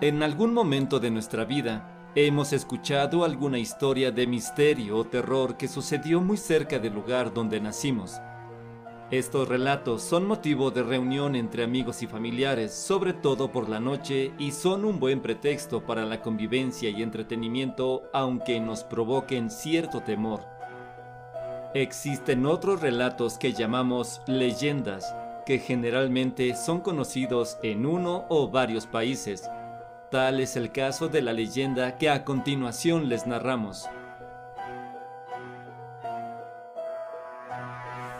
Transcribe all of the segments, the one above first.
En algún momento de nuestra vida, hemos escuchado alguna historia de misterio o terror que sucedió muy cerca del lugar donde nacimos. Estos relatos son motivo de reunión entre amigos y familiares, sobre todo por la noche, y son un buen pretexto para la convivencia y entretenimiento, aunque nos provoquen cierto temor. Existen otros relatos que llamamos leyendas, que generalmente son conocidos en uno o varios países. Tal es el caso de la leyenda que a continuación les narramos.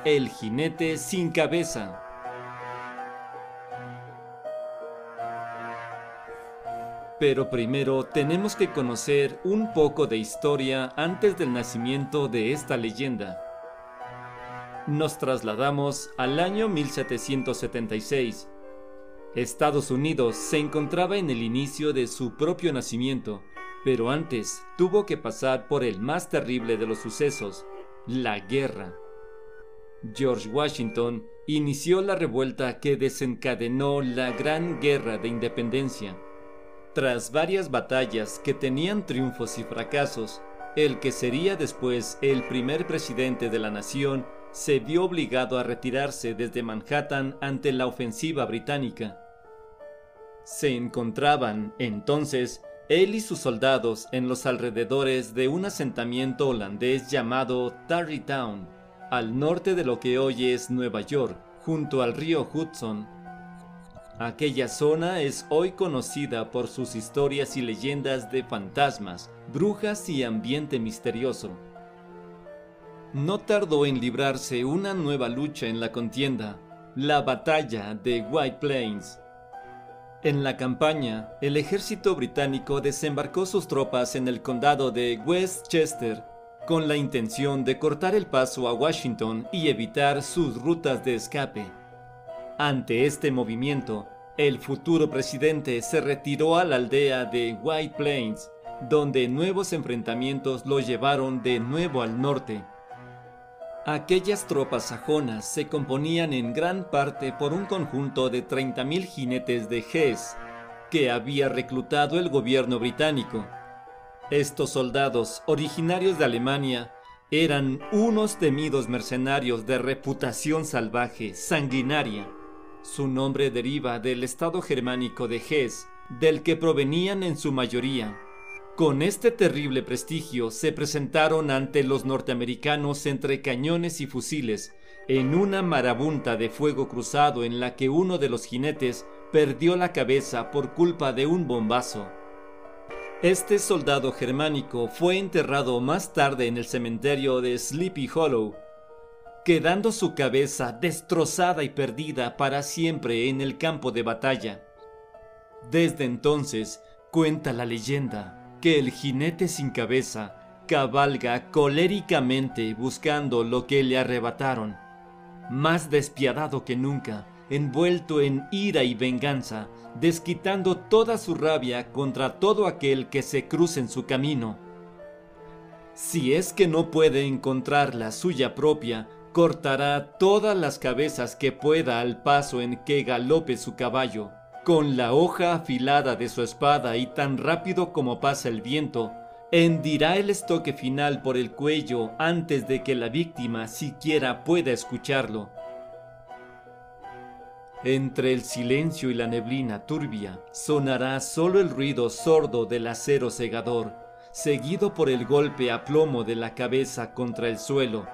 El jinete sin cabeza. Pero primero tenemos que conocer un poco de historia antes del nacimiento de esta leyenda. Nos trasladamos al año 1776. Estados Unidos se encontraba en el inicio de su propio nacimiento, pero antes tuvo que pasar por el más terrible de los sucesos, la guerra. George Washington inició la revuelta que desencadenó la Gran Guerra de Independencia. Tras varias batallas que tenían triunfos y fracasos, el que sería después el primer presidente de la nación se vio obligado a retirarse desde Manhattan ante la ofensiva británica. Se encontraban, entonces, él y sus soldados en los alrededores de un asentamiento holandés llamado Tarrytown, al norte de lo que hoy es Nueva York, junto al río Hudson. Aquella zona es hoy conocida por sus historias y leyendas de fantasmas, brujas y ambiente misterioso. No tardó en librarse una nueva lucha en la contienda, la batalla de White Plains. En la campaña, el ejército británico desembarcó sus tropas en el condado de Westchester con la intención de cortar el paso a Washington y evitar sus rutas de escape. Ante este movimiento, el futuro presidente se retiró a la aldea de White Plains, donde nuevos enfrentamientos lo llevaron de nuevo al norte. Aquellas tropas sajonas se componían en gran parte por un conjunto de 30.000 jinetes de Hesse que había reclutado el gobierno británico estos soldados, originarios de Alemania, eran unos temidos mercenarios de reputación salvaje, sanguinaria. Su nombre deriva del estado germánico de Hesse, del que provenían en su mayoría. Con este terrible prestigio se presentaron ante los norteamericanos entre cañones y fusiles, en una marabunta de fuego cruzado en la que uno de los jinetes perdió la cabeza por culpa de un bombazo. Este soldado germánico fue enterrado más tarde en el cementerio de Sleepy Hollow, quedando su cabeza destrozada y perdida para siempre en el campo de batalla. Desde entonces, cuenta la leyenda que el jinete sin cabeza cabalga coléricamente buscando lo que le arrebataron. Más despiadado que nunca, envuelto en ira y venganza, desquitando toda su rabia contra todo aquel que se cruce en su camino. Si es que no puede encontrar la suya propia, cortará todas las cabezas que pueda al paso en que galope su caballo. Con la hoja afilada de su espada y tan rápido como pasa el viento, hendirá el estoque final por el cuello antes de que la víctima siquiera pueda escucharlo. Entre el silencio y la neblina turbia sonará solo el ruido sordo del acero segador, seguido por el golpe a plomo de la cabeza contra el suelo.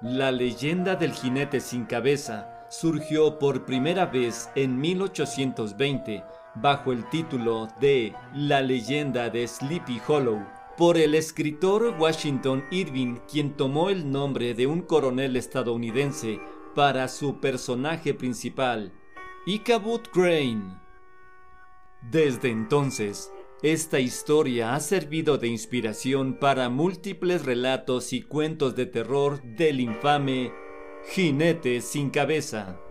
La leyenda del jinete sin cabeza surgió por primera vez en 1820 bajo el título de La leyenda de Sleepy Hollow por el escritor Washington Irving, quien tomó el nombre de un coronel estadounidense para su personaje principal, Ichabod Crane. Desde entonces, esta historia ha servido de inspiración para múltiples relatos y cuentos de terror del infame Jinete sin cabeza.